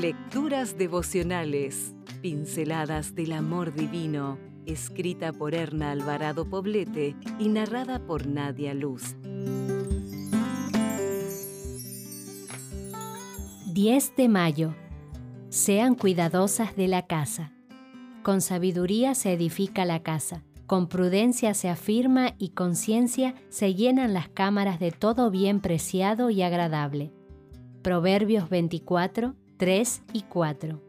Lecturas devocionales, pinceladas del amor divino, escrita por Erna Alvarado Poblete y narrada por Nadia Luz. 10 de mayo. Sean cuidadosas de la casa. Con sabiduría se edifica la casa, con prudencia se afirma y con ciencia se llenan las cámaras de todo bien preciado y agradable. Proverbios 24, 3 y 4.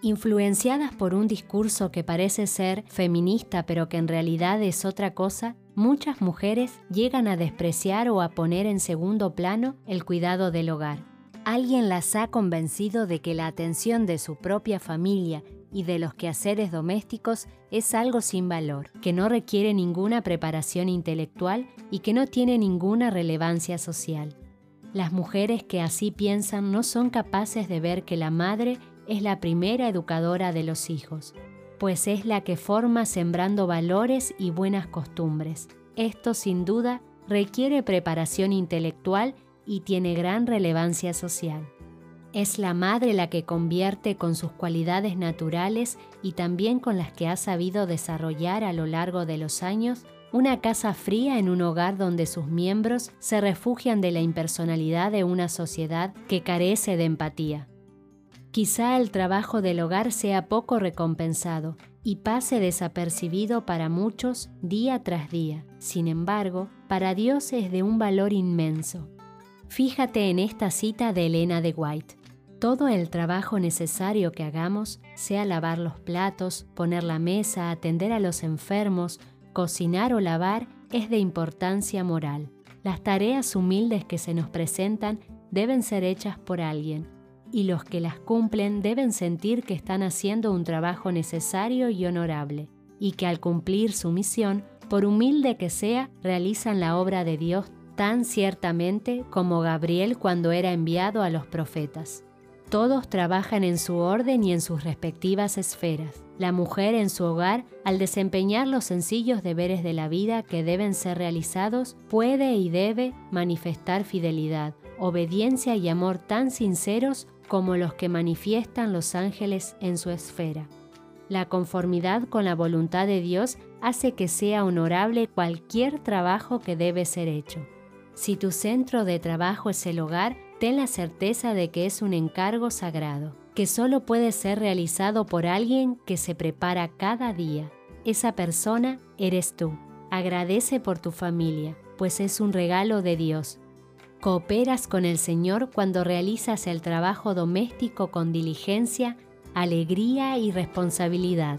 Influenciadas por un discurso que parece ser feminista pero que en realidad es otra cosa, muchas mujeres llegan a despreciar o a poner en segundo plano el cuidado del hogar. Alguien las ha convencido de que la atención de su propia familia y de los quehaceres domésticos es algo sin valor, que no requiere ninguna preparación intelectual y que no tiene ninguna relevancia social. Las mujeres que así piensan no son capaces de ver que la madre es la primera educadora de los hijos, pues es la que forma sembrando valores y buenas costumbres. Esto sin duda requiere preparación intelectual y tiene gran relevancia social. Es la madre la que convierte con sus cualidades naturales y también con las que ha sabido desarrollar a lo largo de los años una casa fría en un hogar donde sus miembros se refugian de la impersonalidad de una sociedad que carece de empatía. Quizá el trabajo del hogar sea poco recompensado y pase desapercibido para muchos día tras día. Sin embargo, para Dios es de un valor inmenso. Fíjate en esta cita de Elena de White. Todo el trabajo necesario que hagamos, sea lavar los platos, poner la mesa, atender a los enfermos, Cocinar o lavar es de importancia moral. Las tareas humildes que se nos presentan deben ser hechas por alguien, y los que las cumplen deben sentir que están haciendo un trabajo necesario y honorable, y que al cumplir su misión, por humilde que sea, realizan la obra de Dios tan ciertamente como Gabriel cuando era enviado a los profetas. Todos trabajan en su orden y en sus respectivas esferas. La mujer en su hogar, al desempeñar los sencillos deberes de la vida que deben ser realizados, puede y debe manifestar fidelidad, obediencia y amor tan sinceros como los que manifiestan los ángeles en su esfera. La conformidad con la voluntad de Dios hace que sea honorable cualquier trabajo que debe ser hecho. Si tu centro de trabajo es el hogar, ten la certeza de que es un encargo sagrado, que solo puede ser realizado por alguien que se prepara cada día. Esa persona eres tú. Agradece por tu familia, pues es un regalo de Dios. Cooperas con el Señor cuando realizas el trabajo doméstico con diligencia, alegría y responsabilidad.